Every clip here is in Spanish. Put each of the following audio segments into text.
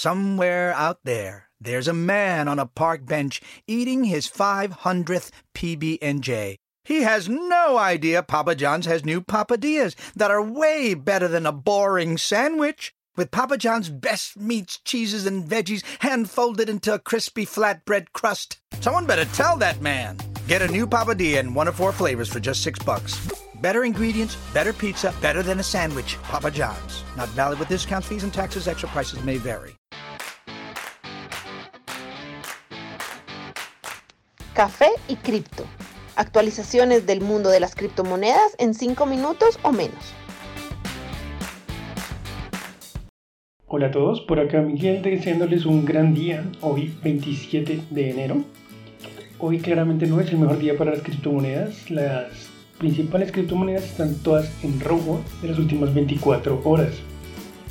somewhere out there, there's a man on a park bench eating his 500th PB&J. He has no idea Papa John's has new papadillas that are way better than a boring sandwich. With Papa John's best meats, cheeses, and veggies hand folded into a crispy flatbread crust. Someone better tell that man. Get a new papadilla in one of four flavors for just six bucks. Better ingredients, better pizza, better than a sandwich. Papa John's. Not valid with discounts, fees, and taxes. Extra prices may vary. Café y cripto. Actualizaciones del mundo de las criptomonedas en 5 minutos o menos. Hola a todos, por acá Miguel deseándoles un gran día, hoy 27 de enero. Hoy claramente no es el mejor día para las criptomonedas, las principales criptomonedas están todas en rojo de las últimas 24 horas.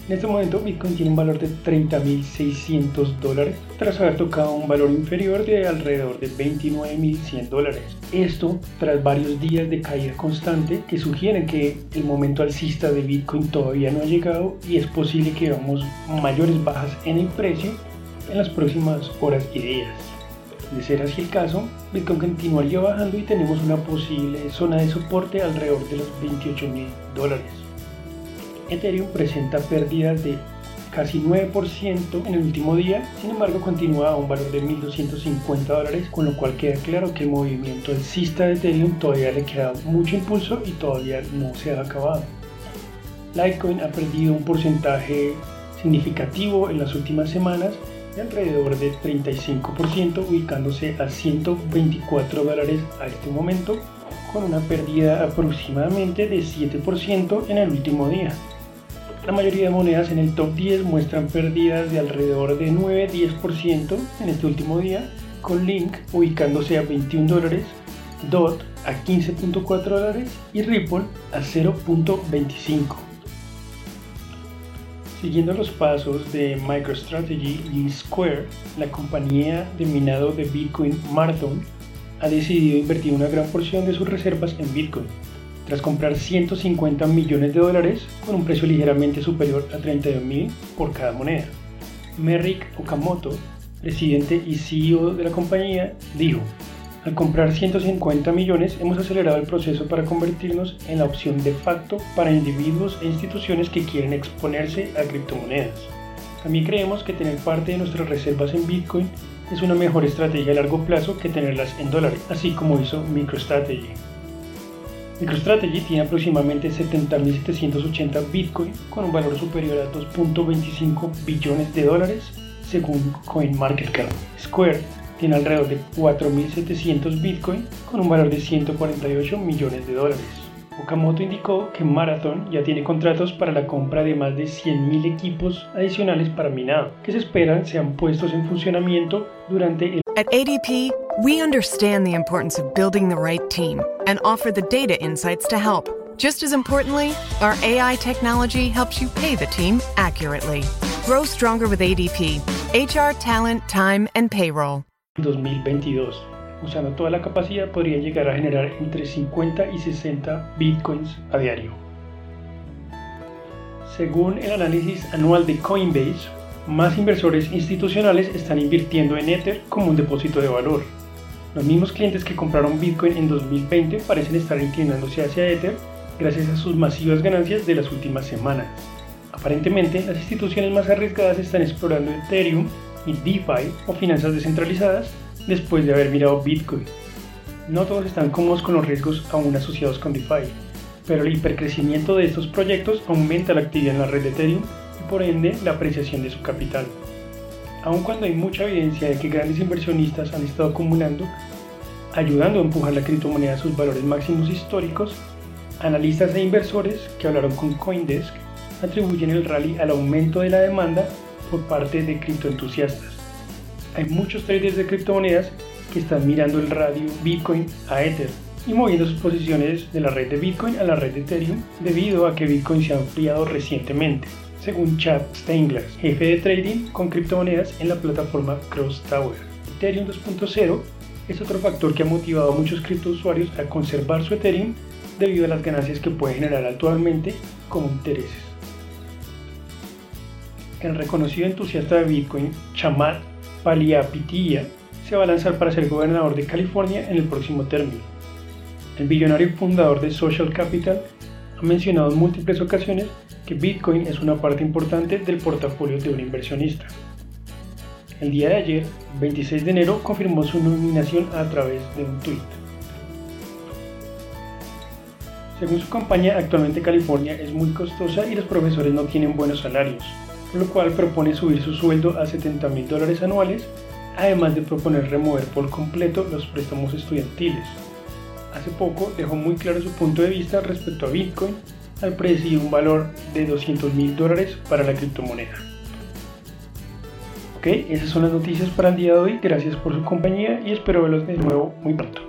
En este momento Bitcoin tiene un valor de 30.600 dólares tras haber tocado un valor inferior de alrededor de 29.100 dólares. Esto tras varios días de caída constante que sugieren que el momento alcista de Bitcoin todavía no ha llegado y es posible que veamos mayores bajas en el precio en las próximas horas y días. De ser así el caso, Bitcoin continuaría bajando y tenemos una posible zona de soporte alrededor de los 28.000 dólares. Ethereum presenta pérdidas de casi 9% en el último día, sin embargo continúa a un valor de 1.250 dólares, con lo cual queda claro que el movimiento alcista de Ethereum todavía le queda mucho impulso y todavía no se ha acabado. Litecoin ha perdido un porcentaje significativo en las últimas semanas de alrededor de 35%, ubicándose a 124 dólares a este momento, con una pérdida aproximadamente de 7% en el último día. La mayoría de monedas en el top 10 muestran pérdidas de alrededor de 9-10% en este último día, con Link ubicándose a 21 dólares, DOT a 15.4 dólares y Ripple a 0.25. Siguiendo los pasos de MicroStrategy y Square, la compañía de minado de Bitcoin Marathon ha decidido invertir una gran porción de sus reservas en Bitcoin tras comprar 150 millones de dólares con un precio ligeramente superior a 32 mil por cada moneda. Merrick Okamoto, presidente y CEO de la compañía, dijo, al comprar 150 millones hemos acelerado el proceso para convertirnos en la opción de facto para individuos e instituciones que quieren exponerse a criptomonedas. También creemos que tener parte de nuestras reservas en Bitcoin es una mejor estrategia a largo plazo que tenerlas en dólares, así como hizo MicroStrategy. MicroStrategy tiene aproximadamente 70.780 Bitcoin con un valor superior a 2.25 billones de dólares según CoinMarketCap. Square tiene alrededor de 4.700 Bitcoin con un valor de 148 millones de dólares. Okamoto indicó que Marathon ya tiene contratos para la compra de más de 100.000 equipos adicionales para minado, que se esperan sean puestos en funcionamiento durante el At ADP, we understand the importance of building the right team and offer the data insights to help. Just as importantly, our AI technology helps you pay the team accurately. Grow stronger with ADP HR, talent, time, and payroll. 2022. Usando toda la capacidad podrían llegar a generar entre 50 y 60 bitcoins a diario. Según el análisis anual de Coinbase, más inversores institucionales están invirtiendo en Ether como un depósito de valor. Los mismos clientes que compraron Bitcoin en 2020 parecen estar inclinándose hacia Ether gracias a sus masivas ganancias de las últimas semanas. Aparentemente, las instituciones más arriesgadas están explorando Ethereum y DeFi o finanzas descentralizadas después de haber mirado Bitcoin. No todos están cómodos con los riesgos aún asociados con DeFi, pero el hipercrecimiento de estos proyectos aumenta la actividad en la red de Ethereum y por ende la apreciación de su capital. Aun cuando hay mucha evidencia de que grandes inversionistas han estado acumulando, ayudando a empujar la criptomoneda a sus valores máximos históricos, analistas e inversores que hablaron con Coindesk atribuyen el rally al aumento de la demanda por parte de criptoentusiastas. Hay muchos traders de criptomonedas que están mirando el radio Bitcoin a Ether y moviendo sus posiciones de la red de Bitcoin a la red de Ethereum debido a que Bitcoin se ha ampliado recientemente, según Chad Steinglass, jefe de trading con criptomonedas en la plataforma Cross Tower. Ethereum 2.0 es otro factor que ha motivado a muchos criptousuarios a conservar su Ethereum debido a las ganancias que puede generar actualmente como intereses. el reconocido entusiasta de Bitcoin, Chamath Palihapitiya, se va a lanzar para ser gobernador de California en el próximo término. El billonario fundador de Social Capital ha mencionado en múltiples ocasiones que Bitcoin es una parte importante del portafolio de un inversionista. El día de ayer, 26 de enero, confirmó su nominación a través de un tweet. Según su campaña, actualmente California es muy costosa y los profesores no tienen buenos salarios, por lo cual propone subir su sueldo a 70 mil dólares anuales, además de proponer remover por completo los préstamos estudiantiles. Hace poco dejó muy claro su punto de vista respecto a Bitcoin al predecir un valor de 200 mil dólares para la criptomoneda. Ok, esas son las noticias para el día de hoy. Gracias por su compañía y espero verlos de nuevo muy pronto.